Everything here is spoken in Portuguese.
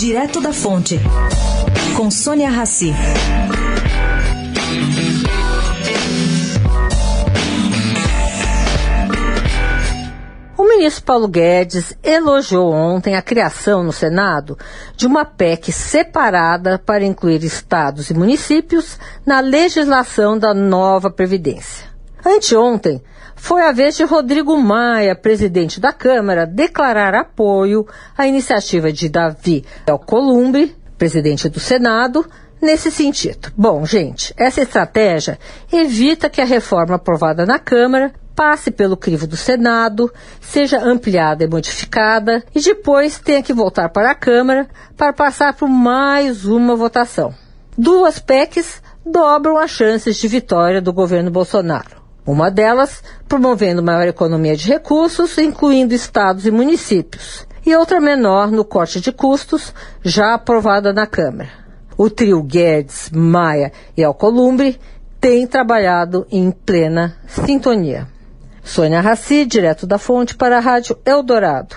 Direto da Fonte, com Sônia Rassi. O ministro Paulo Guedes elogiou ontem a criação no Senado de uma PEC separada para incluir estados e municípios na legislação da nova Previdência. Anteontem, foi a vez de Rodrigo Maia, presidente da Câmara, declarar apoio à iniciativa de Davi Alcolumbre, presidente do Senado, nesse sentido. Bom, gente, essa estratégia evita que a reforma aprovada na Câmara passe pelo crivo do Senado, seja ampliada e modificada e depois tenha que voltar para a Câmara para passar por mais uma votação. Duas PECs dobram as chances de vitória do governo Bolsonaro. Uma delas promovendo maior economia de recursos, incluindo estados e municípios, e outra menor no corte de custos, já aprovada na Câmara. O trio Guedes, Maia e Alcolumbre tem trabalhado em plena sintonia. Sônia Raci, direto da fonte para a Rádio Eldorado.